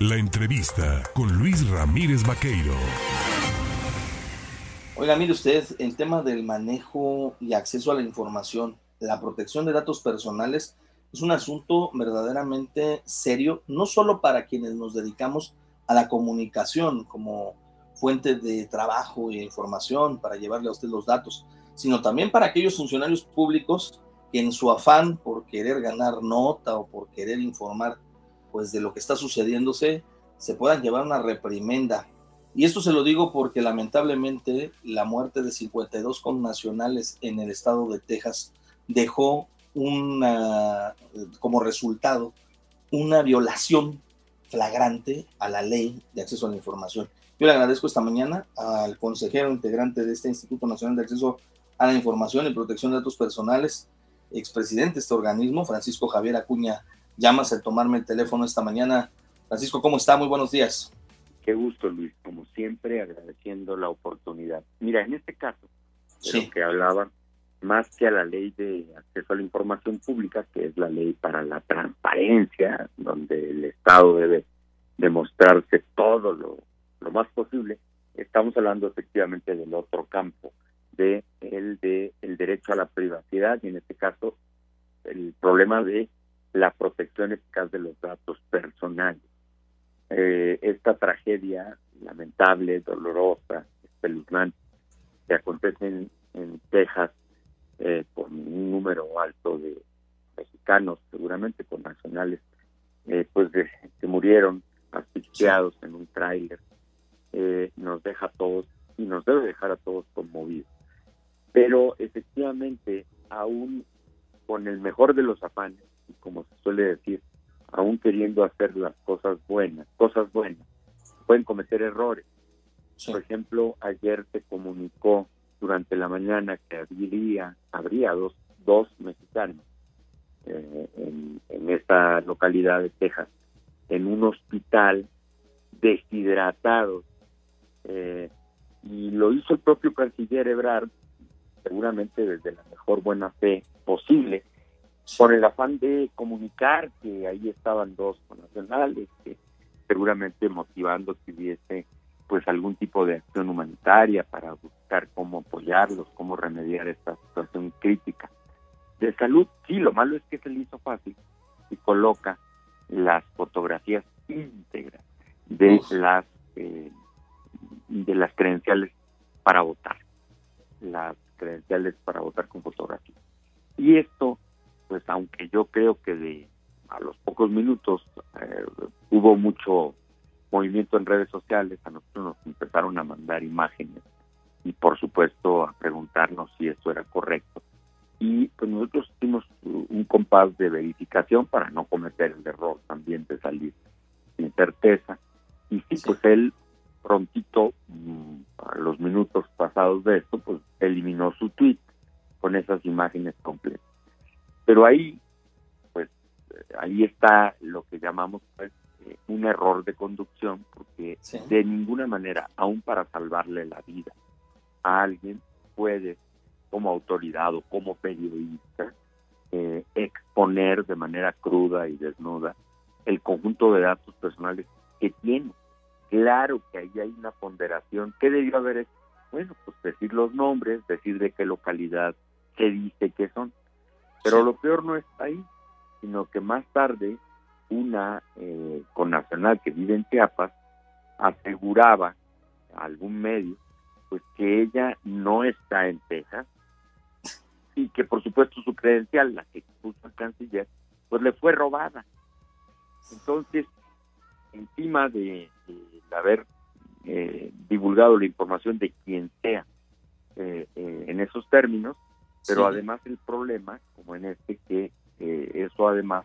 La entrevista con Luis Ramírez Vaqueiro. Oiga, mire usted, el tema del manejo y acceso a la información, la protección de datos personales, es un asunto verdaderamente serio, no solo para quienes nos dedicamos a la comunicación como fuente de trabajo e información para llevarle a usted los datos, sino también para aquellos funcionarios públicos que en su afán por querer ganar nota o por querer informar pues de lo que está sucediéndose, se puedan llevar una reprimenda. Y esto se lo digo porque lamentablemente la muerte de 52 connacionales en el estado de Texas dejó una, como resultado una violación flagrante a la ley de acceso a la información. Yo le agradezco esta mañana al consejero integrante de este Instituto Nacional de Acceso a la Información y Protección de Datos Personales, expresidente de este organismo, Francisco Javier Acuña llamas al tomarme el teléfono esta mañana. Francisco, ¿cómo está? Muy buenos días. Qué gusto, Luis, como siempre, agradeciendo la oportunidad. Mira, en este caso, de lo que hablaba, más que a la ley de acceso a la información pública, que es la ley para la transparencia, donde el Estado debe demostrarse todo lo, lo más posible, estamos hablando efectivamente del otro campo, de el de el derecho a la privacidad y en este caso el problema de la protección eficaz de los datos personales. Eh, esta tragedia lamentable, dolorosa, espeluznante, que acontece en, Texas eh, con un número alto de mexicanos, seguramente con nacionales, eh, pues que murieron asfixiados en un tráiler, nos deja a todos y nos debe dejar a todos conmovidos. Pero efectivamente, aún con el mejor de los afanes, como se suele decir, aún queriendo hacer las cosas buenas, cosas buenas, pueden cometer errores. Por ejemplo, ayer se comunicó durante la mañana que habría, habría dos, dos mexicanos eh, en, en esta localidad de Texas, en un hospital deshidratados. Eh, y lo hizo el propio canciller Ebrard, seguramente desde la mejor buena fe posible, por el afán de comunicar que ahí estaban dos nacionales, que seguramente motivando que hubiese pues algún tipo de acción humanitaria para buscar cómo apoyarlos, cómo remediar esta situación crítica. De salud, sí, lo malo es que se le hizo fácil y coloca las fotografías íntegras de las eh, de las credenciales para votar, las credenciales para votar con fotografía. Y esto pues aunque yo creo que de a los pocos minutos eh, hubo mucho movimiento en redes sociales, a nosotros nos empezaron a mandar imágenes y por supuesto a preguntarnos si eso era correcto. Y pues nosotros hicimos un compás de verificación para no cometer el error también de salir sin certeza. Y sí, pues él prontito, mm, a los minutos pasados de esto, pues eliminó su tweet con esas imágenes completas. Pero ahí, pues, ahí está lo que llamamos pues, eh, un error de conducción, porque de ninguna manera, aún para salvarle la vida a alguien, puede, como autoridad o como periodista, eh, exponer de manera cruda y desnuda el conjunto de datos personales que tiene. Claro que ahí hay una ponderación. ¿Qué debió haber hecho? Bueno, pues decir los nombres, decir de qué localidad, qué dice que son. Pero lo peor no está ahí, sino que más tarde una eh, connacional que vive en Chiapas aseguraba a algún medio pues que ella no está en Texas y que por supuesto su credencial, la que puso el canciller, pues le fue robada. Entonces, encima de, haber eh, divulgado la información de quien sea eh, eh, en esos términos, pero además el problema, como en este, que eh, eso además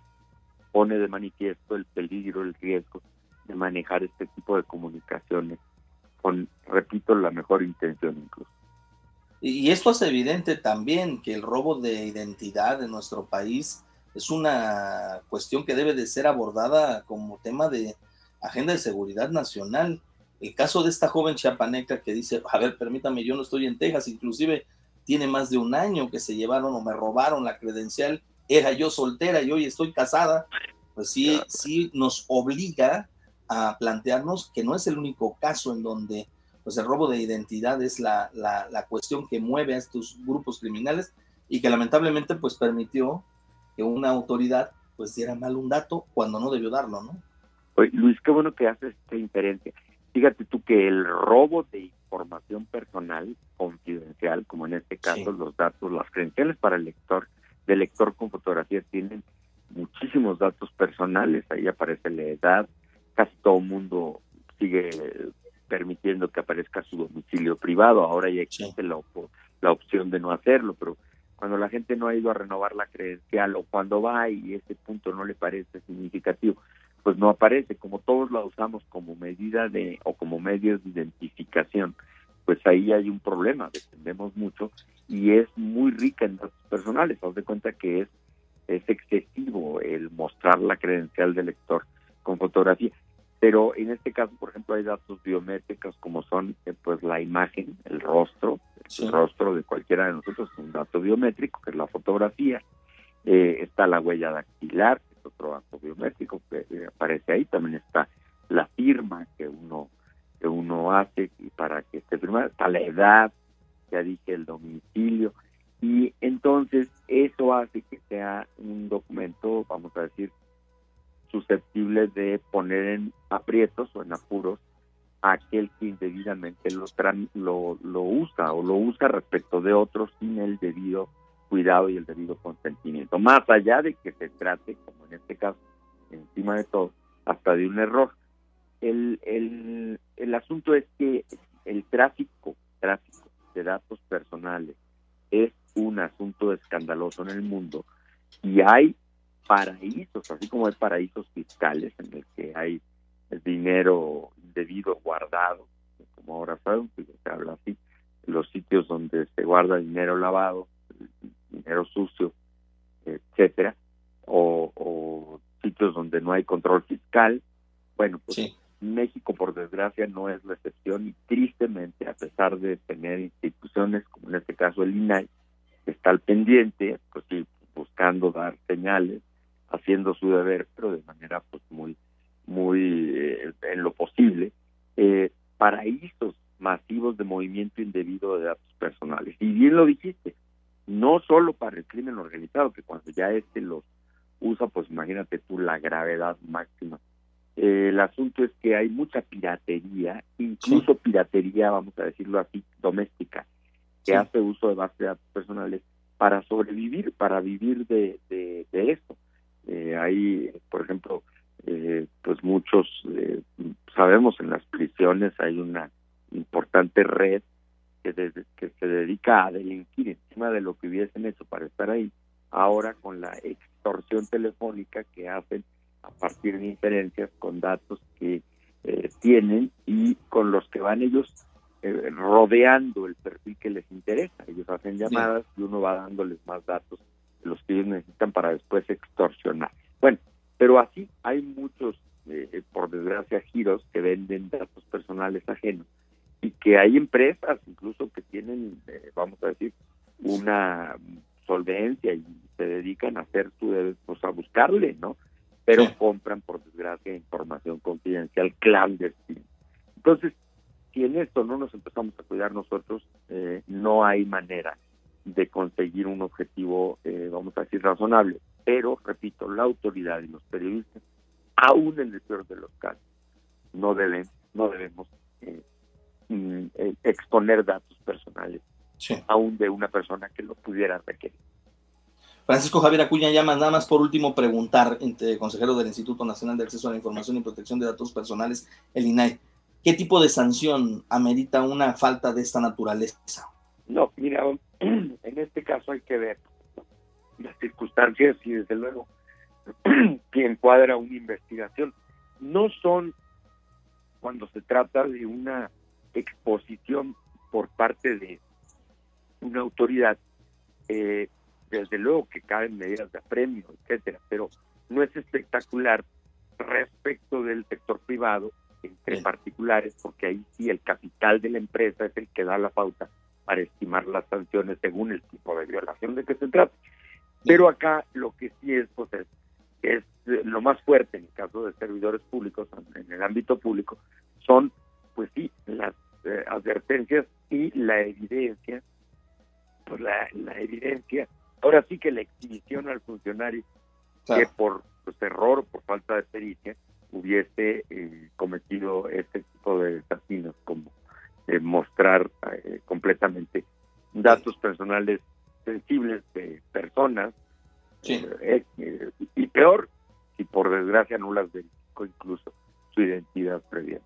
pone de manifiesto el peligro, el riesgo de manejar este tipo de comunicaciones con, repito, la mejor intención incluso. Y esto es evidente también que el robo de identidad en nuestro país es una cuestión que debe de ser abordada como tema de agenda de seguridad nacional. El caso de esta joven chiapaneca que dice, a ver, permítame, yo no estoy en Texas, inclusive tiene más de un año que se llevaron o me robaron la credencial, era yo soltera y hoy estoy casada, pues sí, sí nos obliga a plantearnos que no es el único caso en donde pues el robo de identidad es la, la, cuestión que mueve a estos grupos criminales y que lamentablemente pues permitió que una autoridad pues diera mal un dato cuando no debió darlo, ¿no? Luis, qué bueno que haces esta inferencia. Fíjate tú que el robo de información personal confidencial, como en este caso los datos, las credenciales para el lector, del lector con fotografía tienen muchísimos datos personales, ahí aparece la edad, casi todo el mundo sigue permitiendo que aparezca su domicilio privado, ahora ya existe la, la opción de no hacerlo, pero cuando la gente no ha ido a renovar la credencial o cuando va y ese punto no le parece significativo, pues no aparece, como todos la usamos como medida de o como medio de identificación, pues ahí hay un problema, dependemos mucho y es muy rica en datos personales, haz de cuenta que es es excesivo el mostrar la credencial del lector con fotografía, pero en este caso, por ejemplo, hay datos biométricos como son eh, pues la imagen, el rostro, el rostro de cualquiera de nosotros, un dato biométrico que es la fotografía, eh, está la huella dactilar, otro acto biométrico que eh, aparece ahí, también está la firma que uno que uno hace para que esté firmada, está la edad, ya dije el domicilio, y entonces eso hace que sea un documento, vamos a decir, susceptible de poner en aprietos o en apuros a aquel que indebidamente lo, lo, lo usa o lo usa respecto de otros sin el debido cuidado y el debido consentimiento, más allá de que se trate, como en este caso, encima de todo, hasta de un error. El, el, el asunto es que el tráfico, tráfico de datos personales es un asunto escandaloso en el mundo y hay paraísos, así como hay paraísos fiscales en el que hay el dinero indebido guardado, como ahora sabemos, se habla así, los sitios donde se guarda dinero lavado, dinero sucio, etcétera, o, sitios donde no hay control fiscal. Bueno, pues México, por desgracia, no es la excepción y tristemente, a pesar de tener instituciones como en este caso el INAI, que está al pendiente, pues sí, buscando dar señales, haciendo su deber, pero de manera pues muy, muy eh, en lo posible, eh, paraísos masivos de movimiento indebido de datos personales. Y bien lo dijiste, no solo para el crimen organizado, que cuando ya este los usa, pues imagínate tú la gravedad máxima. Eh, el asunto es que hay mucha piratería, incluso piratería, vamos a decirlo así, doméstica, que hace uso de bases de datos personales para sobrevivir, para vivir de, de, de esto. Eh, hay, por ejemplo, eh, pues muchos, eh, sabemos en las prisiones hay una importante red que, que se dedica a delinquir encima de lo que hubiesen hecho para estar ahí, ahora con la extorsión telefónica que hacen a partir de inferencias con datos que eh, tienen y con los que van ellos eh, rodeando el perfil que les interesa. Ellos hacen llamadas y uno va dándoles más datos de los que ellos necesitan para después extorsionar. Bueno, pero así hay muchos, eh, por desgracia, giros que venden datos personales ajenos y que hay empresas incluso que tienen, eh, vamos a decir, una solvencia y se dedican a hacer su, pues a buscarle, ¿no? Pero compran, por desgracia, información confidencial clandestina. Entonces, si en esto no nos empezamos a cuidar nosotros, eh, no hay manera de conseguir un objetivo, eh, vamos a decir, razonable. Pero, repito, la autoridad y los periodistas, aún en el peor de los casos, no deben, no debemos eh, mm, eh, exponer datos personales, aún de una persona que lo pudiera requerir. Francisco Javier Acuña llamas nada más por último preguntar, consejero del Instituto Nacional de Acceso a la Información y Protección de Datos Personales, el INAI, ¿qué tipo de sanción amerita una falta de esta naturaleza? No, mira, en este caso hay que ver las circunstancias y desde luego que encuadra una investigación. No son cuando se trata de una exposición por parte de una autoridad, eh, desde luego que caben medidas de apremio, etcétera, pero no es espectacular respecto del sector privado entre particulares, porque ahí sí el capital de la empresa es el que da la pauta para estimar las sanciones según el tipo de violación de que se trata. Pero acá lo que sí es, pues, es eh, lo más fuerte en el caso de servidores públicos, en el ámbito público, son, pues sí, las eh, advertencias y la evidencia, pues la, evidencia, ahora sí que la exhibición al funcionario que por pues, error, por falta de pericia, hubiese eh, cometido este tipo de desatinos, como mostrar completamente datos personales sensibles de personas, y peor, si por desgracia no las verificó incluso su identidad previa.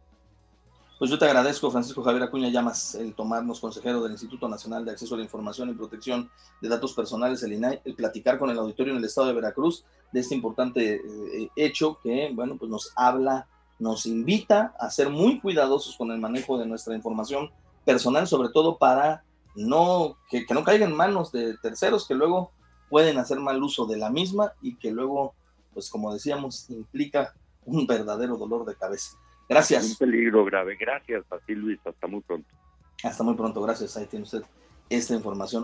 Pues yo te agradezco, Francisco Javier Acuña Llamas, el tomarnos consejero del Instituto Nacional de Acceso a la Información y Protección de Datos Personales, el INAI, el platicar con el auditorio en el estado de Veracruz de este importante eh, hecho que, bueno, pues nos habla, nos invita a ser muy cuidadosos con el manejo de nuestra información personal, sobre todo para no, que, que no caiga en manos de terceros que luego pueden hacer mal uso de la misma y que luego, pues como decíamos, implica un verdadero dolor de cabeza. Gracias. Un peligro grave. Gracias a ti, Luis. Hasta muy pronto. Hasta muy pronto. Gracias. Ahí tiene usted esta información.